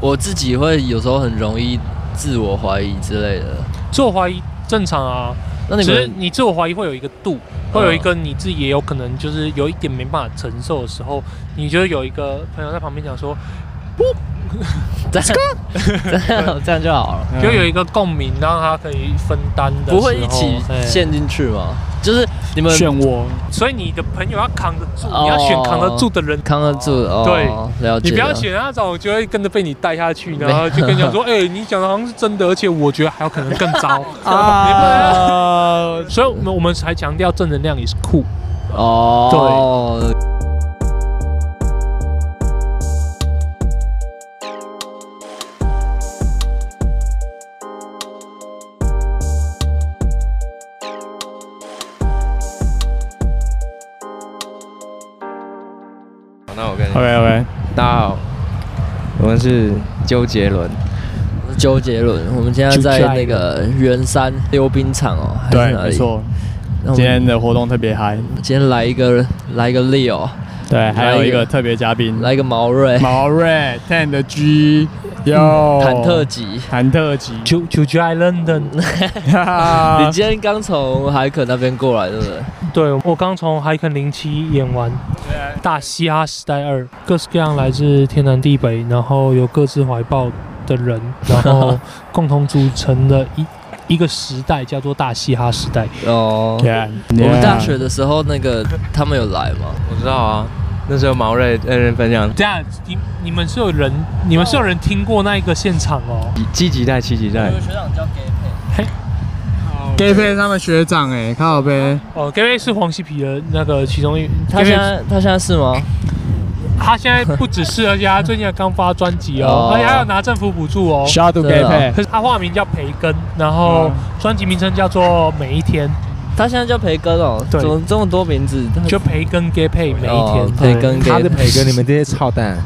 我自己会有时候很容易自我怀疑之类的。自我怀疑正常啊，那你只是你自我怀疑会有一个度，会有一个你自己也有可能就是有一点没办法承受的时候，你觉得有一个朋友在旁边讲说，不。这样，这样这样就好了，就有一个共鸣，让他可以分担的，不会一起陷进去吗？就是你们选我，所以你的朋友要扛得住，你要选扛得住的人，扛得住。对，了解。你不要选那种就会跟着被你带下去，然后就跟你讲说，哎，你讲的好像是真的，而且我觉得还有可能更糟 啊。所以，我们我们才强调正能量也是酷哦。对。是周杰伦，我是周杰伦，我们现在在那个圆山溜冰场哦，对，没错。今天的活动特别嗨，今天来一个来一个 Leo，对，还有一个特别嘉宾，来一个毛瑞，毛瑞 Ten 的 G，有忐忑级，忐忑级，Chu Chu Chu London，你今天刚从海肯那边过来，对不对？对，我刚从海肯零七演完，大嘻哈时代二，各式各样来自天南地北，然后有各自怀抱的人，然后 共同组成的一一个时代，叫做大嘻哈时代。哦，yeah, yeah. 我们大学的时候，那个他们有来吗？我知道啊，那时候毛瑞认真分享。这样，你你们是有人，你们是有人听过那一个现场哦？积极带，七级带。有个学长叫。Gay 配他们学长哎，看好呗。哦，Gay 配是黄西皮的那个其中一，他现在他现在是吗？他现在不只是，而且他最近还刚发专辑哦，而且还有拿政府补助哦。Shout Gay 配，可是他化名叫培根，然后专辑名称叫做每一天。他现在叫培根哦，怎么这么多名字？就培根 Gay 配每一天，培根他的培根，你们这些操蛋。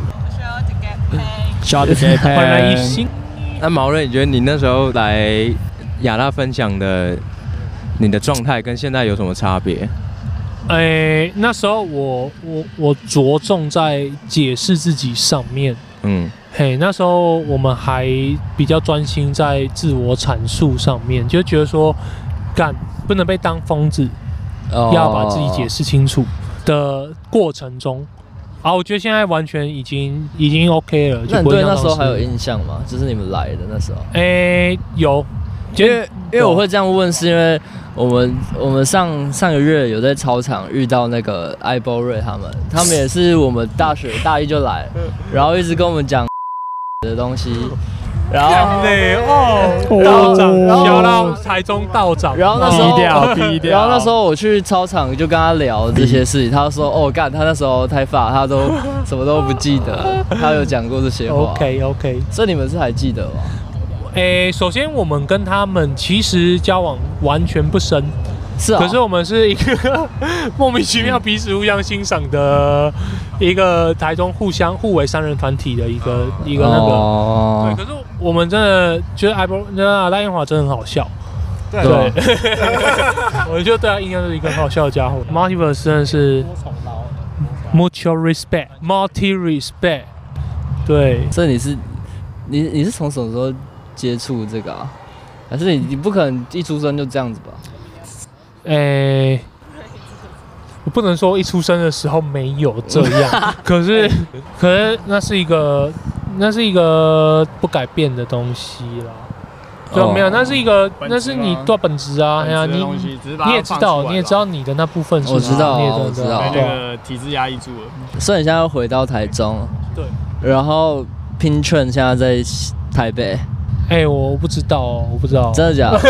Shout to Gay 配，焕然一新。那毛瑞，你觉得你那时候来？亚拉分享的你的状态跟现在有什么差别？哎、欸，那时候我我我着重在解释自己上面，嗯，嘿，那时候我们还比较专心在自我阐述上面，就觉得说，干不能被当疯子，哦、要把自己解释清楚的过程中，啊，我觉得现在完全已经已经 OK 了。那你对那时候还有印象吗？就是你们来的那时候？哎、欸，有。因为因为我会这样问，是因为我们我们上上个月有在操场遇到那个艾波瑞他们，他们也是我们大学大一就来，然后一直跟我们讲 的东西，然后哦。道长，然后台中道长，然后那时候然后那时候我去操场就跟他聊这些事情，他说 哦干，他那时候太发，他都什么都不记得，他有讲过这些话。OK OK，所以你们是还记得吗？诶、欸，首先我们跟他们其实交往完全不深，是啊，可是我们是一个 莫名其妙彼此互相欣赏的一个台中互相互为三人团体的一个一个那个，哦、对，可是我们真的觉得艾波那赖英华真的很好笑，对，对。我觉得对他印象是一个很好笑的家伙。Multiverse 真的是 mutual respect，multi respect，对，所以你是你你是从什么时候？接触这个啊，还是你你不可能一出生就这样子吧？诶、欸，我不能说一出生的时候没有这样，可是可是那是一个那是一个不改变的东西啦。对，没有，那是一个那是你做本质啊，哎呀，你你也知道，你也知道你的那部分是，我知道，我知道，那个体制压抑住了。所以你现在要回到台中，对，然后 Pin-Trend 现在在台北。哎、欸，我不知道哦，我不知道，真的假的？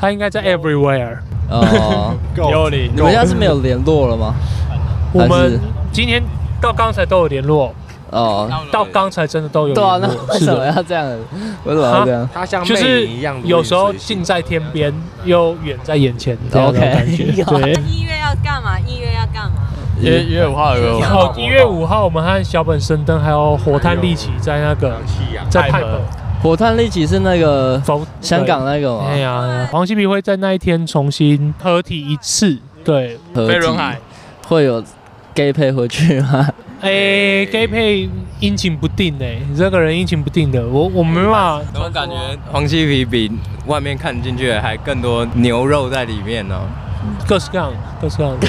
他应该在 everywhere。哦，有你，你们现在是没有联络了吗？我们今天到刚才都有联络。哦，到刚才真的都有联络。对啊，那为什么要这样？为什么要这样？他像就是有时候近在天边，又远在眼前这样的感觉。对。一月要干嘛？音乐要干嘛？一月一月五号有哦，一月五号我们和小本神灯还有火炭利奇在那个在派合。火炭利奇是那个香港那个吗？哎呀，黄西皮会在那一天重新合体一次，对，飞轮海会有 gay 配回去吗？哎、欸、gay 配阴晴不定哎、欸，你这个人阴晴不定的，我我没办法。我感觉黄西皮比外面看进去还更多牛肉在里面呢、喔。各式各样，各式各样的，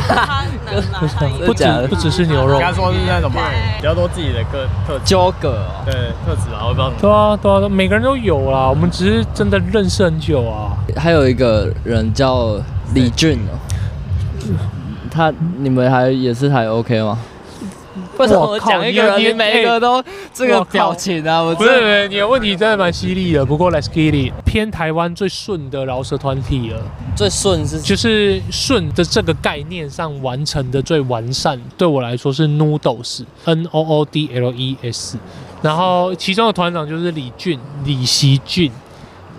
各式各样的，不止不只是牛肉，应该说是那种嘛，比较多自己的个特交葛，对特质啊，我不知道。对啊对啊，每个人都有啦，我们只是真的认识很久啊。还有一个人叫李俊哦，他你们还也是还 OK 吗？为什么我讲一个人，你每一个都这个表情啊？我不是不是，你的问题真的蛮犀利的。不过 Let's get it，偏台湾最顺的饶舌团体了。最顺是就是顺的这个概念上完成的最完善，对我来说是 Noodles，N O O D L E S。然后其中的团长就是李俊、李习俊、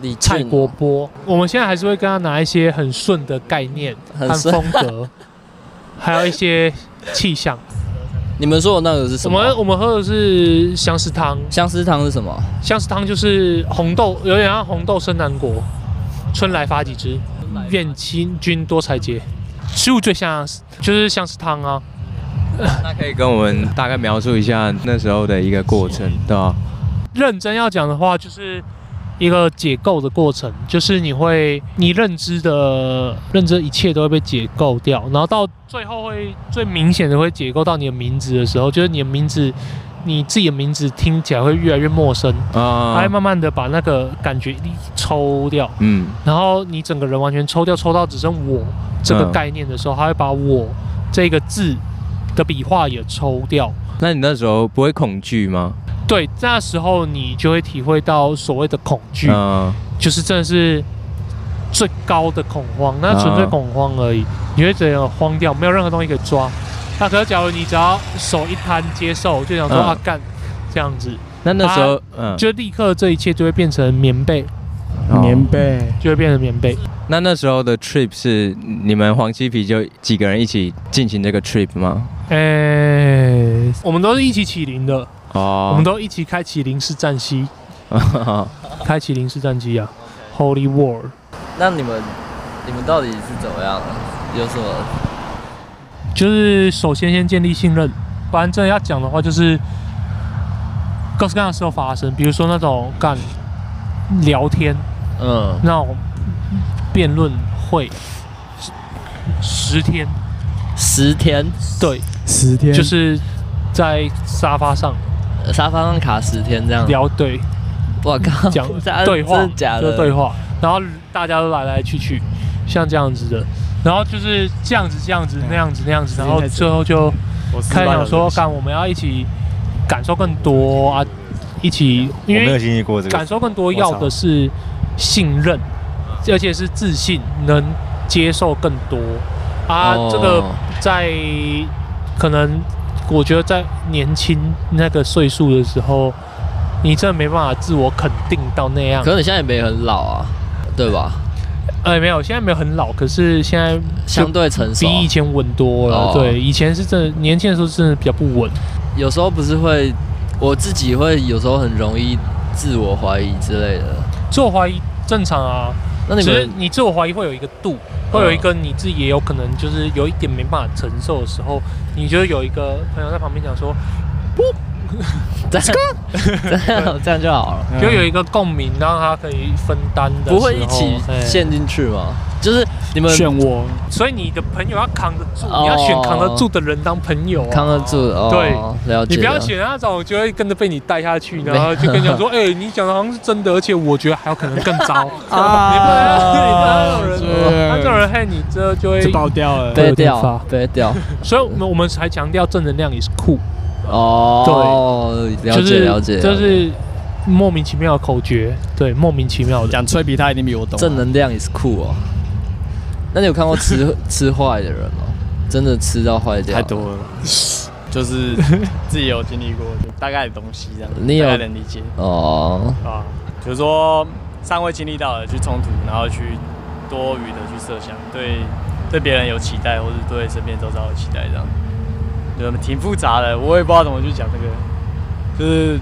李蔡国波。我们现在还是会跟他拿一些很顺的概念和风格，还有一些气象。你们说的那个是什么？我们我们喝的是相思汤。相思汤是什么？相思汤就是红豆，有点像红豆生南国。春来发几枝，愿清君多采撷。食物最像就是相思汤啊。那可以跟我们大概描述一下那时候的一个过程，对吧？认真要讲的话，就是。一个解构的过程，就是你会，你认知的认知的一切都会被解构掉，然后到最后会最明显的会解构到你的名字的时候，就是你的名字，你自己的名字听起来会越来越陌生啊，它会慢慢的把那个感觉力抽掉，嗯，然后你整个人完全抽掉，抽到只剩我这个概念的时候，它会把我这个字的笔画也抽掉。那你那时候不会恐惧吗？对，那时候你就会体会到所谓的恐惧，嗯、就是真的是最高的恐慌，那纯粹恐慌而已。嗯、你会觉得慌掉，没有任何东西可以抓。那可是假如你只要手一摊接受，就想说、嗯、啊干这样子，那那时候嗯，就立刻这一切就会变成棉被，哦、棉被就会变成棉被。那那时候的 trip 是你们黄西皮就几个人一起进行这个 trip 吗？诶、欸，我们都是一起起灵的。哦，我们都一起开启零式战机，开启零式战机啊，Holy War。那你们，你们到底是怎么样？有什么？就是首先先建立信任，不然真的要讲的话，就是各式各样的事都发生，比如说那种干聊天，嗯，那种辩论会，十天，十天，对，十天，就是在沙发上。沙发上卡十天这样。聊对，我靠，讲 对话，假的？对话，然后大家都来来去去，像这样子的，然后就是这样子这样子那样子那样子，然后最后就开始想说，干我们要一起感受更多啊，一起，因为感受更多要的是信任，而且是自信，能接受更多。啊，这个在可能。我觉得在年轻那个岁数的时候，你真的没办法自我肯定到那样。可是你现在也没很老啊，对吧？哎，没有，现在没有很老，可是现在相对成熟，比以前稳多了。对，以前是真的年轻的时候真的比较不稳。有时候不是会，我自己会有时候很容易自我怀疑之类的。自我怀疑正常啊，那你们你自我怀疑会有一个度。会有一个你自己也有可能就是有一点没办法承受的时候，你觉得有一个朋友在旁边讲说，不，这样这样这样就好了，就有一个共鸣，让他可以分担的，不会一起陷进去吗？就是你们选我，所以你的朋友要扛得住，你要选扛得住的人当朋友，扛得住。对，了解。你不要选那种就会跟着被你带下去，然后就跟你讲说，哎，你讲的好像是真的，而且我觉得还有可能更糟。啊，你不能，你不能有人，他这种人害你，这就会爆掉了，被掉，被掉。所以我们我们才强调正能量也是酷。哦，对，了解了解，就是莫名其妙的口诀，对，莫名其妙的。讲吹皮他一定比我懂。正能量也是酷哦。那你有看过吃 吃坏的人吗？真的吃到坏掉？太多了，就是 自己有经历过，就大概的东西这样，你有大概能理解哦。啊，就是说尚未经历到的去冲突，然后去多余的去设想，对对别人有期待，或是对身边周遭有期待，这样，就挺复杂的。我也不知道怎么去讲这个，就是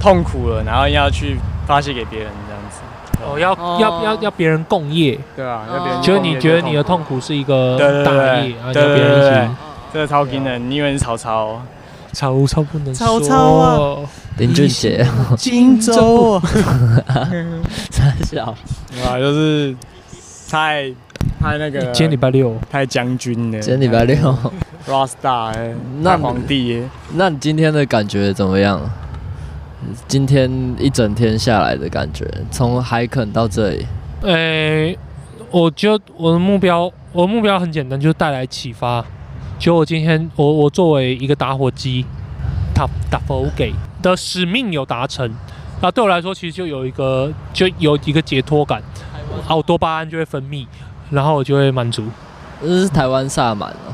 痛苦了，然后要去发泄给别人这样子。哦，要要要要别人共业，对啊，要别人。就是你觉得你的痛苦是一个大业，然后要别人一起这个超惊人，你以为是曹操？曹操不能说。曹操啊，林俊杰，荆州，傻笑 啊，就是太太那个。今天礼拜六，拍将军呢。今天礼拜六，Rasta，那皇帝耶。那你今天的感觉怎么样？今天一整天下来的感觉，从海肯到这里。诶，我觉得我的目标，我的目标很简单，就是带来启发。就我今天，我我作为一个打火机，打打火给的使命有达成，那对我来说其实就有一个就有一个解脱感，啊，我多巴胺就会分泌，然后我就会满足。这是台湾萨满哦。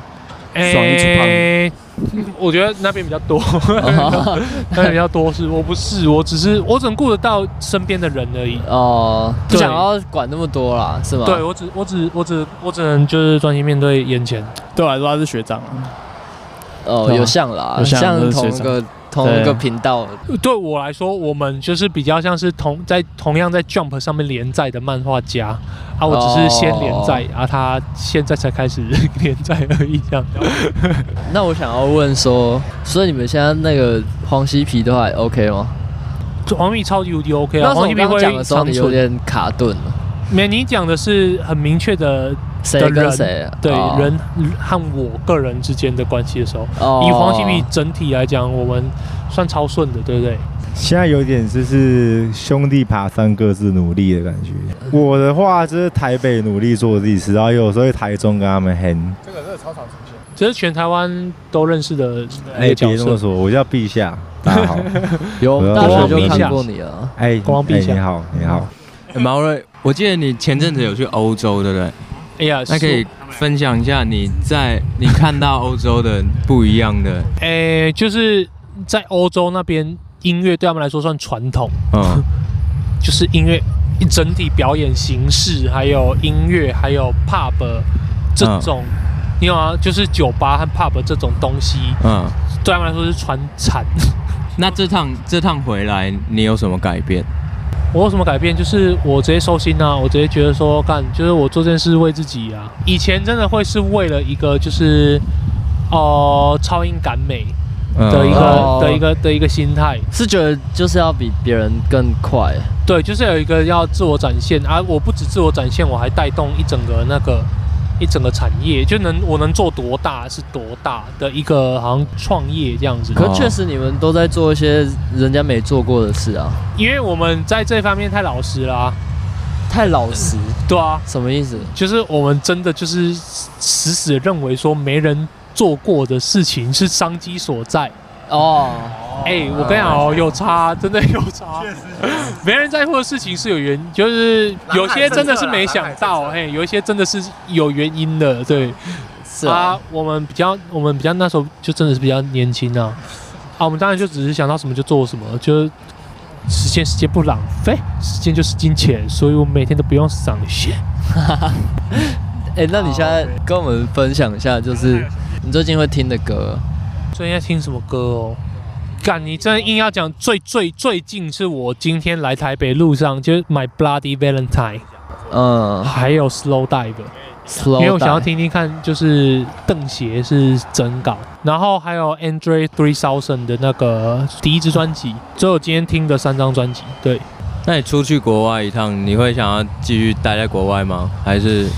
爽一出胖，我觉得那边比较多，那边比较多是，我不是，我只是我只能顾得到身边的人而已。哦，不想要管那么多啦，是吗？对，我只我只我只我只能就是专心面对眼前。对我来说他是学长。哦，有像啦，像同一个。同一个频道，对我来说，我们就是比较像是同在同样在 Jump 上面连载的漫画家啊，我只是先连载，oh. 啊，他现在才开始 连载而已，这样。那我想要问说，所以你们现在那个黄西皮都还 OK 吗？黄皮超级无敌 OK 啊！黄西皮会讲的时候你有点卡顿了。没，你讲的是很明确的。谁跟谁？对、oh. 人和我个人之间的关系的时候，oh. 以黄西皮整体来讲，我们算超顺的，对不对？现在有点就是兄弟爬山各自努力的感觉。我的话就是台北努力做自己事，然后有时候在台中跟他们 hang。这个这个超常出现，这是全台湾都认识的。哎，别这么说，我叫陛下，大家好。有大学就看过你了。哎，光陛下，你好，你好。毛瑞，我记得你前阵子有去欧洲，对不对？哎呀，那可以分享一下你在你看到欧洲的不一样的。哎，就是在欧洲那边，音乐对他们来说算传统，嗯，就是音乐一整体表演形式，还有音乐，还有 pub 这种，你有啊，就是酒吧和 pub 这种东西，嗯，对他们来说是传产。那这趟这趟回来，你有什么改变？我有什么改变？就是我直接收心啊！我直接觉得说，干，就是我做这件事为自己啊。以前真的会是为了一个，就是哦、呃，超英赶美的一个、嗯、的一个的一个心态，是觉得就是要比别人更快。对，就是有一个要自我展现，而、啊、我不止自我展现，我还带动一整个那个。一整个产业就能我能做多大是多大的一个好像创业这样子。可确实你们都在做一些人家没做过的事啊。因为我们在这方面太老实了啊。太老实？对啊。什么意思？就是我们真的就是死死认为说没人做过的事情是商机所在。哦。哎、欸，我跟你讲哦，有差，真的有差。确实，没人在乎的事情是有原因，就是有些真的是没想到，嘿，有一些真的是有原因的，对。是啊，啊，我们比较，我们比较那时候就真的是比较年轻啊。啊，我们当然就只是想到什么就做什么，就是时间时间不浪费，时间就是金钱，所以我每天都不用上线。哎、欸，那你现在跟我们分享一下，就是你最近会听的歌。最近在听什么歌哦？干，你真的硬要讲最最最近是我今天来台北路上就是 My Bloody Valentine，嗯，还有 Slow Dive，Slow，因为我想要听听看，就是邓协是真稿，然后还有 Andre Three Thousand 的那个第一支专辑，所以我今天听的三张专辑。对，那你出去国外一趟，你会想要继续待在国外吗？还是？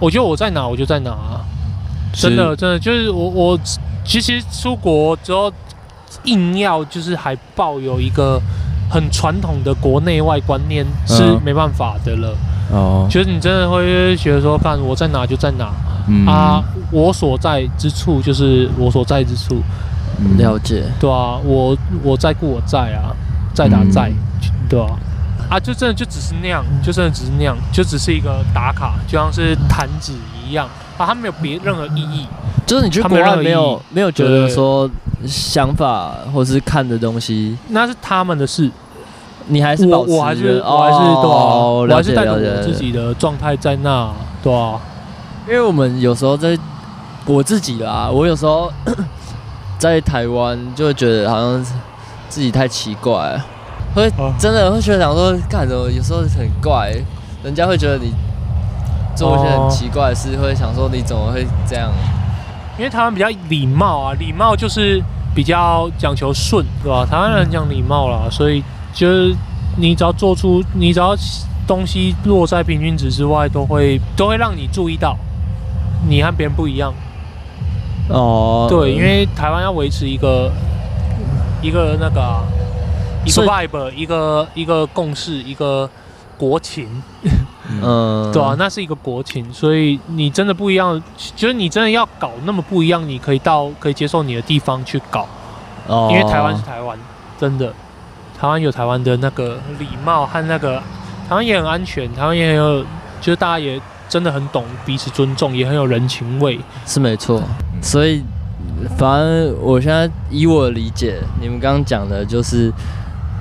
我觉得我在哪我就在哪，啊真的真的就是我我其实出国之后。硬要就是还抱有一个很传统的国内外观念是没办法的了。哦，就是你真的会觉得说，看我在哪就在哪，嗯、啊，我所在之处就是我所在之处。了解。对啊，我我在故我在啊，在打在，嗯、对啊，啊，就真的就只是那样，就真的只是那样，就只是一个打卡，就像是弹指一样，啊，它没有别任何意义。就是你去国外没有没有觉得说想法或是看的东西，那是他们的事。你还是保持，我还是我还是对啊，我还是带着我自己的状态在那，对啊。因为我们有时候在我自己啦，我有时候 在台湾就会觉得好像自己太奇怪，会真的会觉得想说干什么，有时候很怪，人家会觉得你做一些很奇怪的事，会想说你怎么会这样。因为台湾比较礼貌啊，礼貌就是比较讲求顺，对吧？台湾人讲礼貌啦，所以就是你只要做出，你只要东西落在平均值之外，都会都会让你注意到，你和别人不一样。哦，对，因为台湾要维持一个一个那个、啊、一个 vibe，一个一个共识，一个国情。嗯，对啊，那是一个国情，所以你真的不一样，就是你真的要搞那么不一样，你可以到可以接受你的地方去搞。哦，因为台湾是台湾，真的，台湾有台湾的那个礼貌和那个，台湾也很安全，台湾也很有，就是大家也真的很懂彼此尊重，也很有人情味，是没错。所以，反正我现在以我的理解，你们刚刚讲的就是，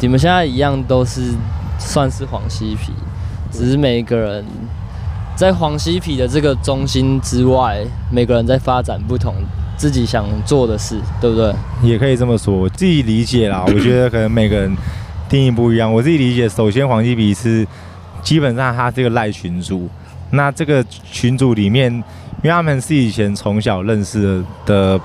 你们现在一样都是算是黄嬉皮。只是每一个人在黄西皮的这个中心之外，每个人在发展不同自己想做的事，对不对？也可以这么说，我自己理解啦。我觉得 可能每个人定义不一样。我自己理解，首先黄西皮是基本上他是个赖群主，那这个群主里面，因为他们是以前从小认识的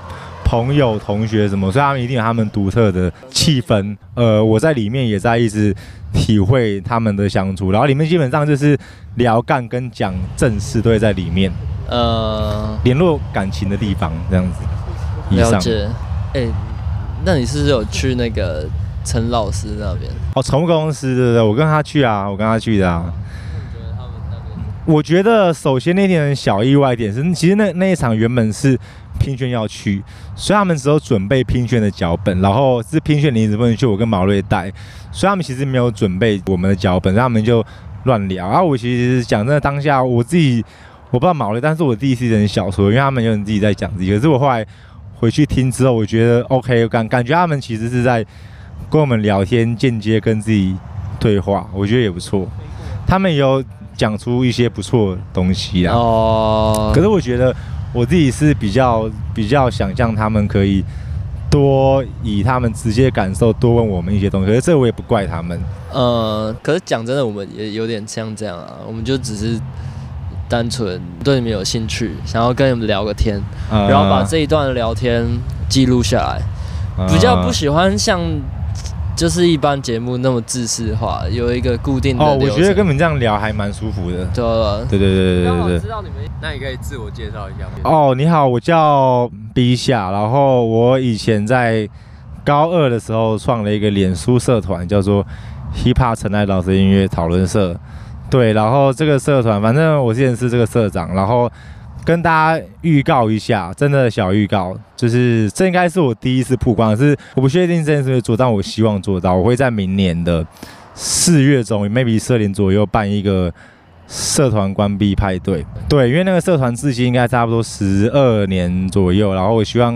朋友、同学什么，所以他们一定有他们独特的气氛。呃，我在里面也在一直。体会他们的相处，然后里面基本上就是聊干跟讲正事都会在里面，呃，联络感情的地方这样子。了解。哎、欸，那你是不是有去那个陈老师那边？哦，宠物公司对不对？我跟他去啊，我跟他去的啊。我觉得首先那点小意外点是，其实那那一场原本是拼炫要去，所以他们只有准备拼炫的脚本，然后是拼炫临时不能去，我跟毛瑞带，所以他们其实没有准备我们的脚本，他们就乱聊。然后我其实讲真的，当下我自己我不知道毛瑞，但是我第一次人小说，因为他们有人自己在讲自己，可是我后来回去听之后，我觉得 OK，感感觉他们其实是在跟我们聊天，间接跟自己对话，我觉得也不错。他们有。讲出一些不错的东西啊！哦，可是我觉得我自己是比较比较想象他们可以多以他们直接感受多问我们一些东西，可是这我也不怪他们。呃，可是讲真的，我们也有点像这样啊，我们就只是单纯对你们有兴趣，想要跟你们聊个天，然后把这一段聊天记录下来，比较不喜欢像。就是一般节目那么自私化，有一个固定的哦，我觉得跟你们这样聊还蛮舒服的。对了，对对对对对对。知道你们，那你可以自我介绍一下吗？哦，你好，我叫 B 夏，然后我以前在高二的时候创了一个脸书社团，叫做 Hip Hop 陈爱老师音乐讨论社。对，然后这个社团，反正我之前是这个社长，然后。跟大家预告一下，真的小预告，就是这应该是我第一次曝光，是我不确定这件事会做，但我希望做到。我会在明年的四月中，maybe 十二点左右办一个社团关闭派对。对，因为那个社团至今应该差不多十二年左右，然后我希望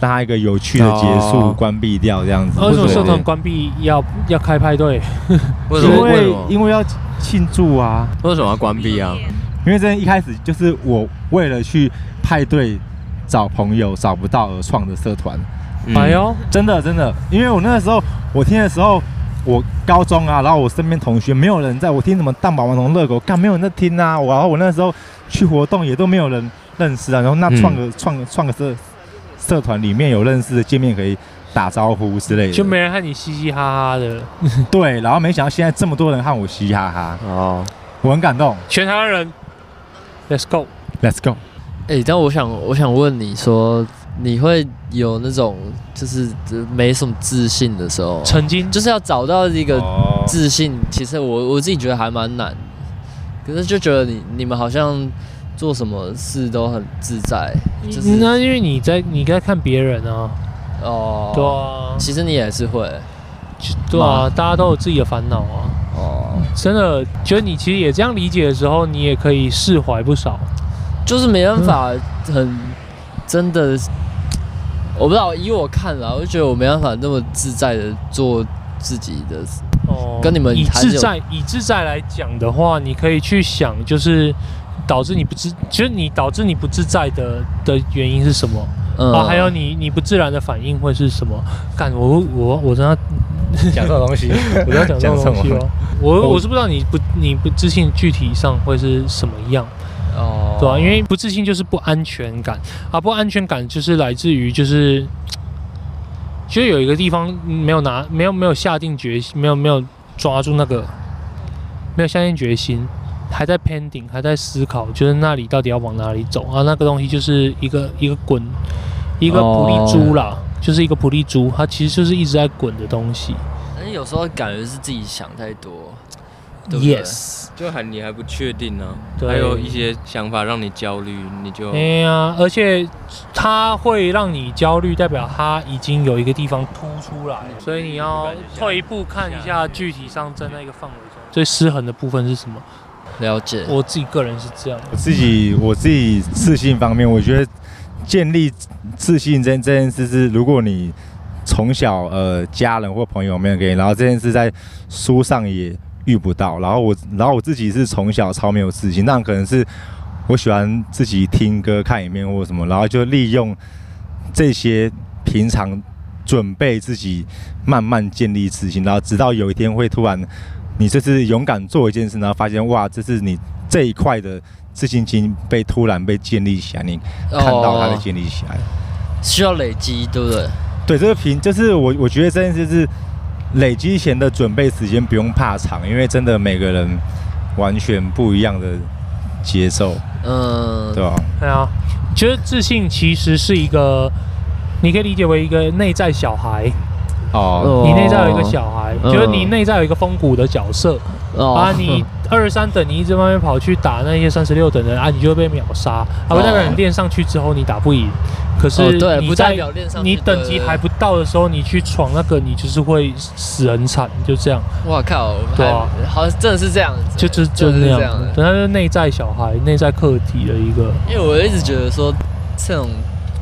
让它一个有趣的结束，关闭掉这样子。为什么社团关闭要要开派对？为什么？因为因为要庆祝啊。为什么要关闭啊？因为这一开始就是我为了去派对找朋友找不到而创的社团。哎呦，真的真的，因为我那个时候我听的时候，我高中啊，然后我身边同学没有人在我听什么蛋堡王龙乐狗，干没有人在听啊。然后我那时候去活动也都没有人认识啊。然后那创个创创个社社团里面有认识的见面可以打招呼之类的，就没人和你嘻嘻哈哈的。对，然后没想到现在这么多人和我嘻嘻哈哈哦，我很感动，全台湾人。Let's go, let's go。哎、欸，但我想，我想问你说，你会有那种就是没什么自信的时候，曾经就是要找到一个自信，其实我我自己觉得还蛮难。可是就觉得你你们好像做什么事都很自在，就是那因为你在你在看别人啊，哦，对啊，其实你也是会，对啊，大家都有自己的烦恼啊。哦，真的觉得你其实也这样理解的时候，你也可以释怀不少。就是没办法很真的，我不知道以我看来，我就觉得我没办法那么自在的做自己的。哦，跟你们以自在以自在来讲的话，你可以去想，就是导致你不自，其实你导致你不自在的的原因是什么？嗯，啊，还有你你不自然的反应会是什么？干我我我真的。讲这种东西，我要讲这种东西哦。我我是不知道你不你不自信具体上会是什么样，哦，对啊，因为不自信就是不安全感。啊，不安全感就是来自于就是，就有一个地方没有拿，没有没有下定决心，没有没有抓住那个，没有下定决心，还在 pending，还在思考，就是那里到底要往哪里走。啊？那个东西就是一个一个滚，一个普利珠啦，就是一个普利珠，它其实就是一直在滚的东西。有时候感觉是自己想太多。Yes，就还你还不确定呢、还有一些想法让你焦虑，你就哎呀，而且它会让你焦虑，代表它已经有一个地方凸出来，所以你要退一步看一下具体上在那个范围中。最失衡的部分是什么。了解，我自己个人是这样，我自己我自己自信方面，我觉得建立自信这这件事是，如果你从小呃家人或朋友没有给你，然后这件事在书上也。遇不到，然后我，然后我自己是从小超没有自信，那可能是我喜欢自己听歌、看影片或什么，然后就利用这些平常准备自己慢慢建立自信，然后直到有一天会突然，你这次勇敢做一件事，然后发现哇，这是你这一块的自信心被突然被建立起来，你看到它的建立起来，需要累积，对不对？对，这个平就是我我觉得这件事是。累积前的准备时间不用怕长，因为真的每个人完全不一样的节奏，嗯，对吧？对啊，觉得自信其实是一个，你可以理解为一个内在小孩。哦，你内在有一个小孩，就是你内在有一个风骨的角色，啊，你二十三等你一直慢慢跑去打那些三十六等人啊，你就会被秒杀。啊，不代表你练上去之后你打不赢。可是你在你等级还不到的时候，你去闯那个，你就是会死很惨，就这样。哇靠！对啊，好像真的是这样子，就就就是那样。等他是内在小孩、内在课题的一个。因为我一直觉得说，这种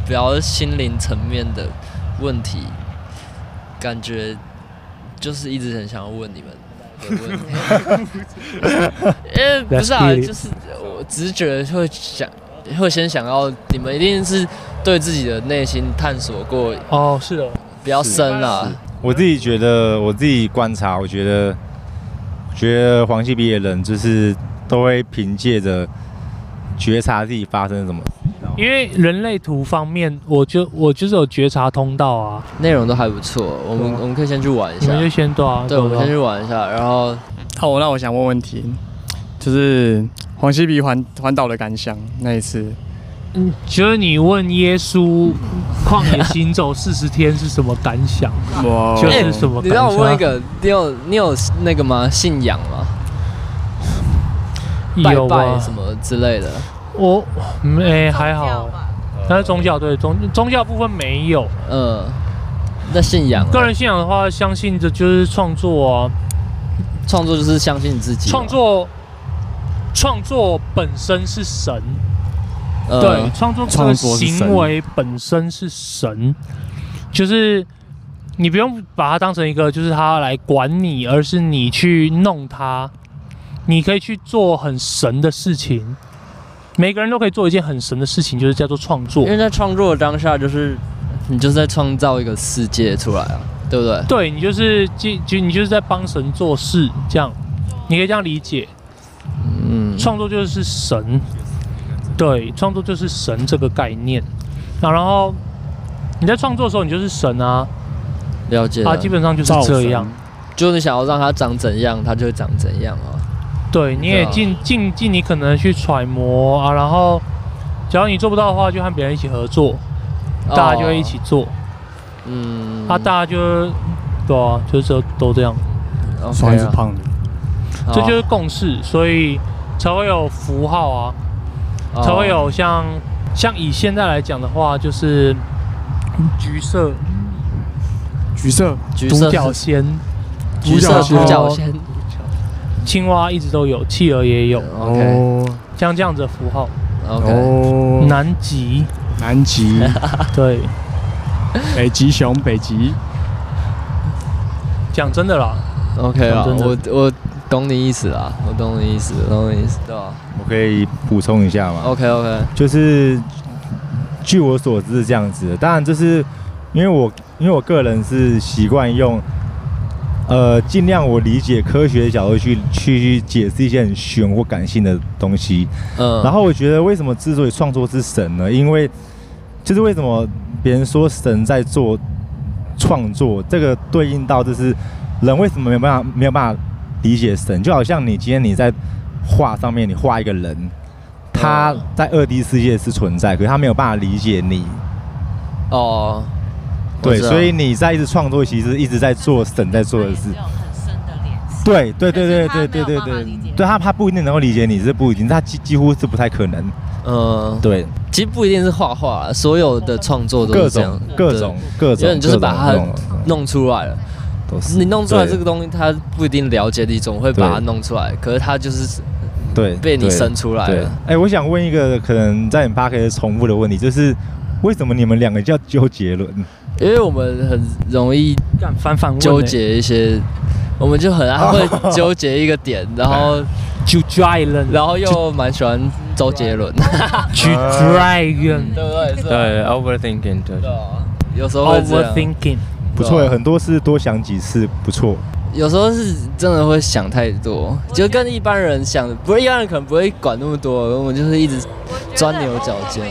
比较心灵层面的问题，感觉就是一直很想要问你们 的问题。因为不是啊，就是我直觉会想。会先想到你们一定是对自己的内心探索过哦，是的，比较深啊。我自己觉得，我自己观察，我觉得，觉得黄系毕业的人就是都会凭借着觉察自己发生什么。因为人类图方面，我就我就是有觉察通道啊，内容都还不错。我们我们可以先去玩一下，我们就先对啊，对，我们先去玩一下。然后，好，那我想问问题，就是。黄西比环环岛的感想那一次，嗯，就是你问耶稣旷野行走四十天是什么感想？哇，就是什么感想？欸？你让我问一个，你有你有那个吗？信仰吗？拜拜什么之类的？我没还好，但是宗教对宗宗教部分没有。嗯，那信仰，个人信仰的话，相信的就是创作啊，创作就是相信你自己，创作。创作本身是神，呃、对，创作这个行为本身是神，就是你不用把它当成一个，就是他来管你，而是你去弄他，你可以去做很神的事情。每个人都可以做一件很神的事情，就是叫做创作。因为在创作的当下，就是你就是在创造一个世界出来啊，对不对？对，你就是就就你就是在帮神做事，这样你可以这样理解。嗯，创作就是神，对，创作就是神这个概念。那然后你在创作的时候，你就是神啊，了解。啊基本上就是这样，就是你想要让它长怎样，它就会长怎样啊。对，你也尽尽尽你可能去揣摩啊。然后，只要你做不到的话，就和别人一起合作，大家就会一起做。嗯，啊大家就对啊，就是都这样。双子胖的。这就是共识，所以才会有符号啊，才会有像像以现在来讲的话，就是橘色、橘色、独角仙、橘色独角仙、青蛙一直都有，企鹅也有。OK，像这样子的符号。OK，南极，南极，对，北极熊，北极。讲真的啦，OK 啊，我我。懂你意思啦，我懂你意思，懂你意思，对吧？我可以补充一下吗？OK OK，就是据我所知是这样子的，当然这是因为我因为我个人是习惯用呃，尽量我理解科学的角度去去解释一些很玄或感性的东西。嗯，然后我觉得为什么之所以创作是神呢？因为就是为什么别人说神在做创作，这个对应到就是人为什么没有办法没有办法理解神？就好像你今天你在画上面，你画一个人，他在二 D 世界是存在，可是他没有办法理解你。哦。对，所以你在一直创作，其实一直在做神在做的事。对对对对对对对对，对他他不一定能够理解你，是不一定，他几几乎是不太可能。嗯，对，其实不一定是画画，所有的创作都是这样，各种各种，你就是把它弄出来了。都是你弄出来这个东西，他不一定了解，你总会把它弄出来。可是他就是对被你生出来了。哎，我想问一个可能在你 podcast 重复的问题，就是为什么你们两个叫周杰伦？因为我们很容易反反纠结一些，我们就很爱 会纠结一个点，然后 就 Dragon，然后又蛮喜欢周杰伦，去 Dragon，对不对？对，Overthinking，对，有时候会 Overthinking，不错，很多事多想几次，不错。有时候是真的会想太多，就跟一般人想的，不是一般人可能不会管那么多，我们就是一直钻牛角尖。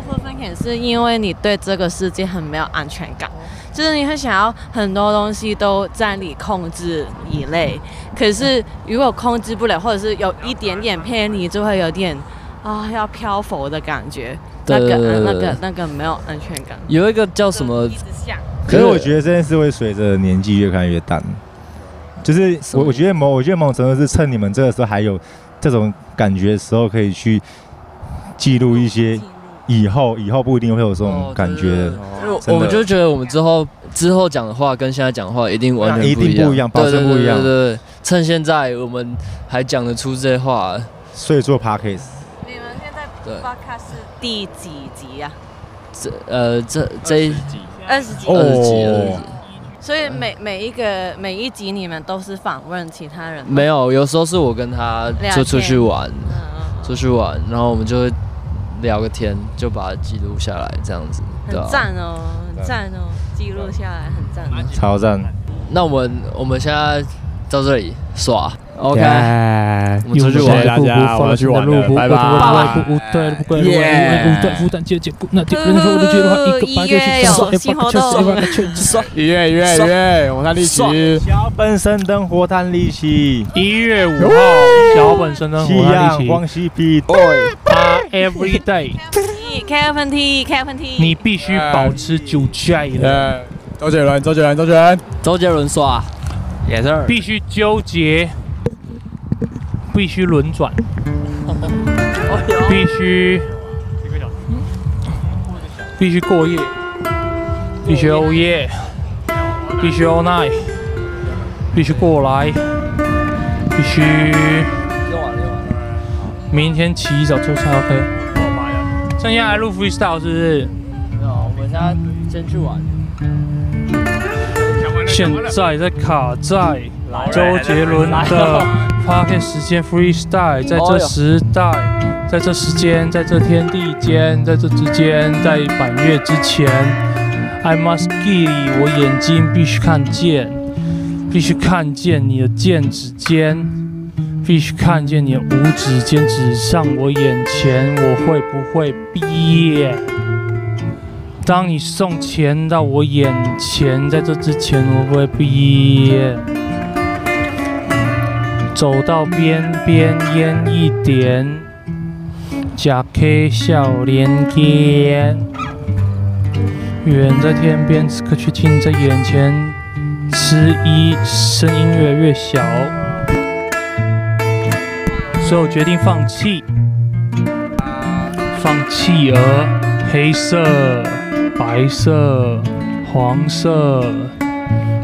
Overthinking 是因为你对这个世界很没有安全感，就是你很想要很多东西都在你控制以内，可是如果控制不了，或者是有一点点偏离，就会有点啊要漂浮的感觉，那个那个那个没有安全感。有一个叫什么？可是我觉得这件事会随着年纪越看越淡，就是我我觉得某我觉得某种程度是趁你们这个时候还有这种感觉的时候，可以去记录一些。以后以后不一定会有这种感觉，我们就觉得我们之后之后讲的话跟现在讲的话一定完全不一定不一样，保证不一样。对对对，趁现在我们还讲得出这些话，所以做 podcast。你们现在 podcast 是第几集呀？这呃这这一集二十集二十集二十集，所以每每一个每一集你们都是访问其他人？没有，有时候是我跟他就出去玩，出去玩，然后我们就会。聊个天就把它记录下来，这样子，很赞哦，很赞。哦，记录下来很赞，超赞。那我们我们现在到这里耍，OK，我们出去玩，大家，我要去玩了，拜拜。一月有新活动，一月一月一月，火炭丽奇，小本生灯火炭丽奇，一月五号，小本生灯火炭丽奇，黄西皮。Every day，开喷嚏，开喷嚏。你必须保持酒驾的。周杰伦，周杰伦，周杰伦，周杰伦说啊，也是。必须纠结，必须轮转，必须，必须过夜，必须 all 夜，必须 all night，必须过来，必须。明天起一早出差 OK。剩下来录 freestyle 是不是？没有，我们现在先去玩。现在在卡在周杰伦的 Podcast 时间 freestyle，在这时代，在这时间，在这天地间，在这之间，在百月之前，I must give 我眼睛必须看见，必须看见你的剑指尖。必须看见你的无指尖指向我眼前，我会不会毕业？当你送钱到我眼前，在这之前我会毕业。走到边边烟一点，假 K 笑脸间，远在天边，此刻却近在眼前。迟疑，声音越来越小。最后决定放弃，放弃儿，黑色、白色、黄色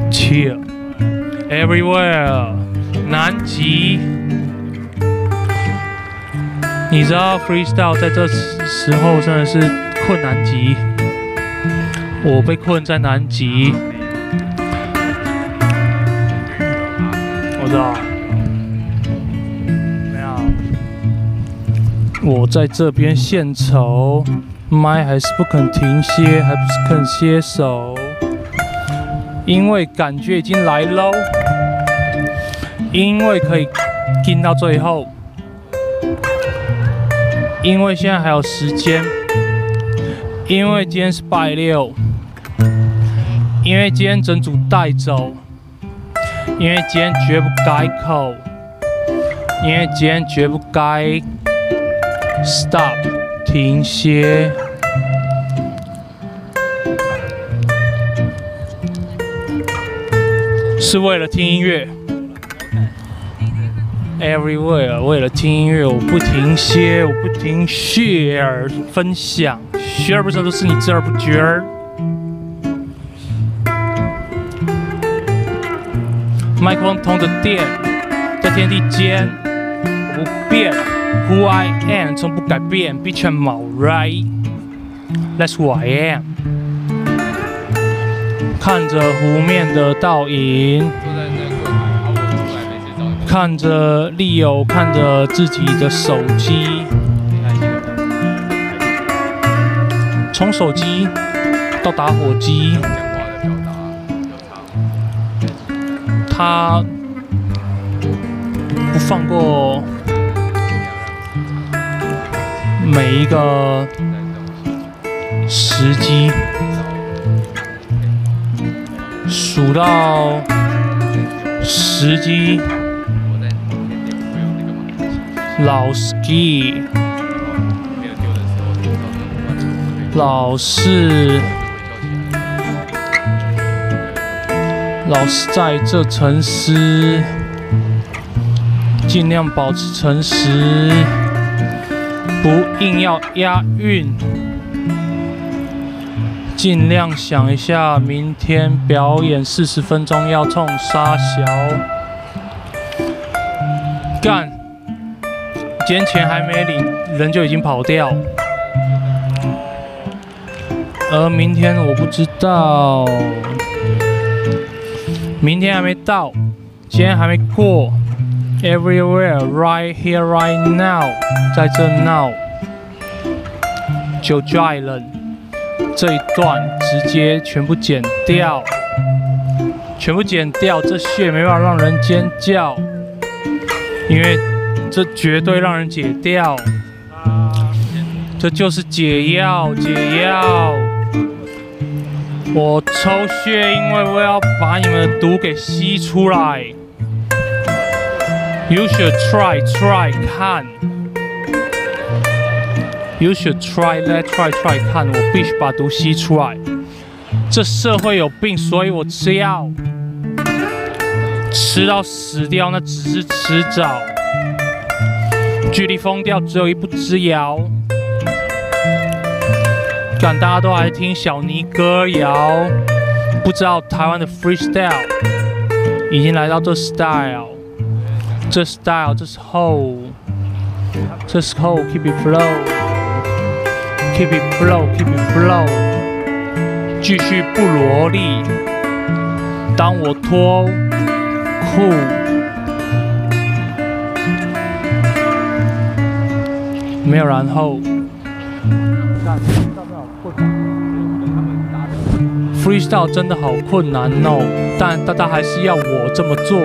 ，Chill everywhere，南极。你知道 freestyle 在这时候真的是困难极，我被困在南极，我知道。我在这边献丑，麦还是不肯停歇，还不是肯歇手。因为感觉已经来喽，因为可以听到最后，因为现在还有时间，因为今天是拜六，因为今天整组带走，因为今天绝不改口，因为今天绝不该 stop 停歇。是为了听音乐，Everywhere，为了听音乐，我不停歇，我不停 share 分享，share 不是都是你知而不觉。麦克风通着电，在天地间不变，Who I am 从不改变，Be 全毛 right，That's who I am。看着湖面的倒影，看着 Leo，看着自己的手机，从手机到打火机，他不放过每一个时机。数到十机，老 ski，老是老是在这沉思，尽量保持诚实，不硬要押韵。尽量想一下，明天表演四十分钟要冲沙小干，今天钱还没领，人就已经跑掉。而明天我不知道，明天还没到，今天还没过。Everywhere, right here, right now，在这闹，就 dry 了。这一段直接全部剪掉，全部剪掉，这血没办法让人尖叫，因为这绝对让人解掉，这就是解药，解药。我抽血，因为我要把你们的毒给吸出来。You should try, try, 看。You should try let try, try. 看，我必须把毒吸出来。这社会有病，所以我吃药，吃到死掉那只是迟早。距离疯掉只有一步之遥。但大家都爱听小尼歌谣，不知道台湾的 freestyle 已经来到这 style，这 style 这是 hole 这是 hole keep it flow。Keep it flow, keep it flow，继续不萝莉。当我脱裤，没有然后。Freestyle 真的好困难哦，但大家还是要我这么做，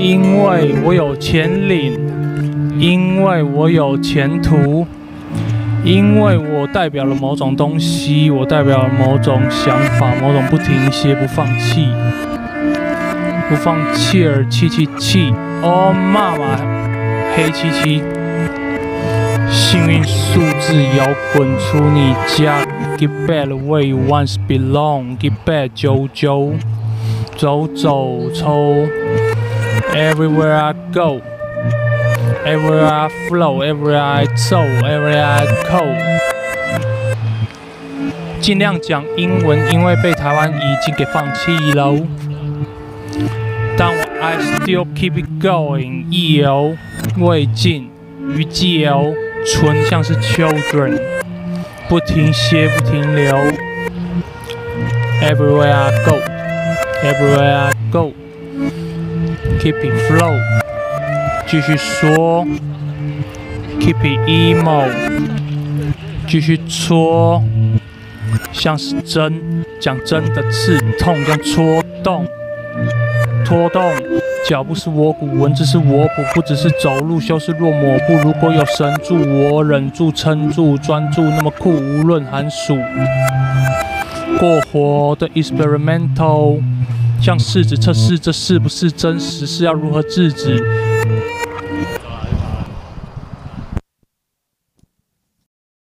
因为我有钱领，因为我有前途。因为我代表了某种东西，我代表了某种想法，某种不停歇、不放弃、不放弃而气气气。哦，妈妈，黑漆漆，幸运数字摇滚出你家。Get back where you once belong. Get back，啾啾，走走抽。Everywhere I go。Everywhere I flow, everywhere I soul, everywhere I call。尽量讲英文，因为被台湾已经给放弃了。但我 I still keep it going，意犹未尽，余悸纯像是 children，不停歇，不停留。Everywhere I go, everywhere I go, Keeping flow。继续说，Keeping emo，继续戳像是针，讲真的刺痛，像戳动，拖动。脚步是我骨，文字是我谱，不只是走路，修饰若抹布。如果有神助我，忍住撑住专注，那么酷，无论寒暑。过火的 experimental，像试纸测试这是不是真实，是要如何制止？